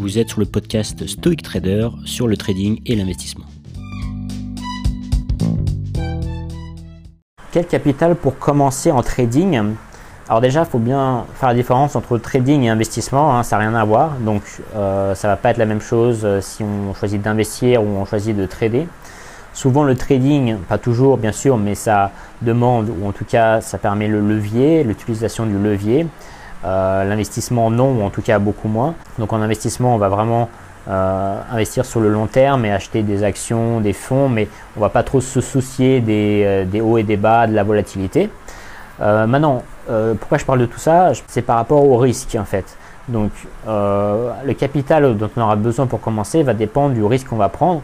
Vous êtes sur le podcast Stoic Trader sur le trading et l'investissement. Quel capital pour commencer en trading? Alors déjà, il faut bien faire la différence entre trading et investissement, hein, ça n'a rien à voir. Donc euh, ça ne va pas être la même chose euh, si on choisit d'investir ou on choisit de trader. Souvent le trading, pas toujours bien sûr, mais ça demande, ou en tout cas ça permet le levier, l'utilisation du levier. Euh, l'investissement non, ou en tout cas beaucoup moins. Donc en investissement, on va vraiment euh, investir sur le long terme et acheter des actions, des fonds, mais on va pas trop se soucier des, euh, des hauts et des bas, de la volatilité. maintenant, pourquoi je parle de tout ça? C'est par rapport au risque en fait. Donc le capital dont on aura besoin pour commencer va dépendre du risque qu'on va prendre.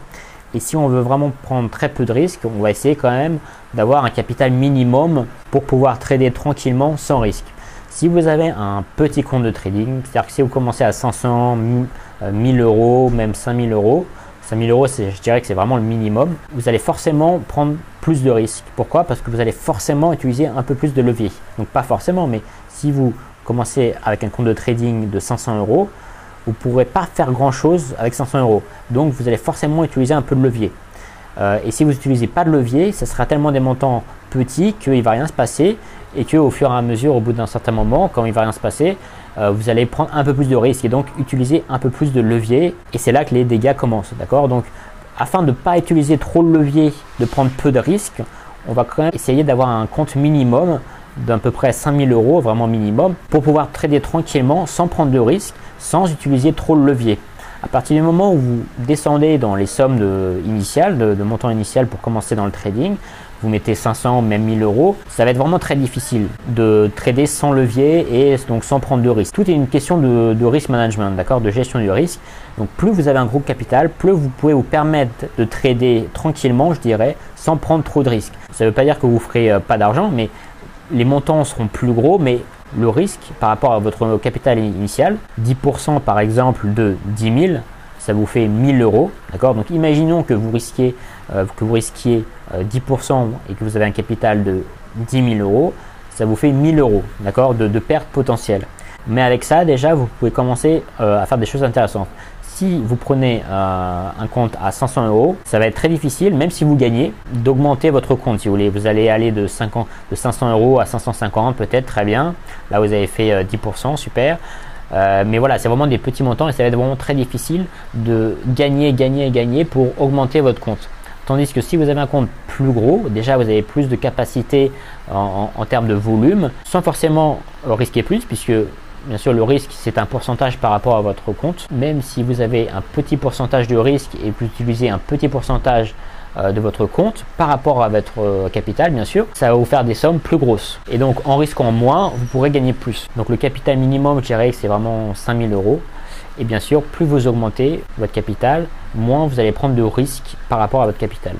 Et si on veut vraiment prendre très peu de risques, on va essayer quand même d'avoir un capital minimum pour pouvoir trader tranquillement sans risque. Si vous avez un petit compte de trading, c'est-à-dire que si vous commencez à 500, 1000 euh, euros, même 5000 euros, 5000 euros, je dirais que c'est vraiment le minimum, vous allez forcément prendre plus de risques. Pourquoi? Parce que vous allez forcément utiliser un peu plus de levier. Donc pas forcément, mais si vous commencez avec un compte de trading de 500 euros, vous ne pourrez pas faire grand-chose avec 500 euros. Donc vous allez forcément utiliser un peu de levier. Euh, et si vous n'utilisez pas de levier, ce sera tellement des montants petits qu'il ne va rien se passer et qu'au fur et à mesure, au bout d'un certain moment, quand il va rien se passer, euh, vous allez prendre un peu plus de risques et donc utiliser un peu plus de levier. Et c'est là que les dégâts commencent. D'accord? Donc afin de ne pas utiliser trop de levier, de prendre peu de risques, on va quand même essayer d'avoir un compte minimum d'à peu près 5000 euros, vraiment minimum, pour pouvoir trader tranquillement sans prendre de risques, sans utiliser trop de levier. À partir du moment où vous descendez dans les sommes initiales, de, de montant initial pour commencer dans le trading, vous mettez 500, même 1000 euros, ça va être vraiment très difficile de trader sans levier et donc sans prendre de risque. Tout est une question de, de risk management, d'accord, de gestion du risque. Donc plus vous avez un groupe capital, plus vous pouvez vous permettre de trader tranquillement, je dirais, sans prendre trop de risques. Ça ne veut pas dire que vous ferez euh, pas d'argent, mais les montants seront plus gros, mais le risque par rapport à votre capital initial, 10% par exemple de 10 000, ça vous fait 1000 euros. Donc imaginons que vous risquiez, euh, que vous risquiez 10% euh, et que vous avez un capital de 10 000 euros, ça vous fait 1000 euros d'accord? De, de perte potentielle. Mais avec ça, déjà, vous pouvez commencer euh, à faire des choses intéressantes si vous prenez euh, un compte à 500 euros, ça va être très difficile, même si vous gagnez, d'augmenter votre compte. Si vous voulez, vous allez aller de, 50, de 500 euros à 550 peut-être, très bien. Là, vous avez fait 10%, euh, super. Euh, mais voilà, c'est vraiment des petits montants et ça va être vraiment très difficile de gagner, gagner, gagner pour augmenter votre compte. Tandis que si vous avez un compte plus gros, déjà vous avez plus de capacité en, en termes de volume, sans forcément risquer plus, puisque Bien sûr, le risque, c'est un pourcentage par rapport à votre compte. Même si vous avez un petit pourcentage de risque et vous utilisez un petit pourcentage euh, de votre compte par rapport à votre euh, capital, bien sûr, ça va vous faire des sommes plus grosses. Et donc, en risquant moins, vous pourrez gagner plus. Donc, le capital minimum, je dirais que c'est vraiment 5000 euros. Et bien sûr, plus vous augmentez votre capital, moins vous allez prendre de risques par rapport à votre capital.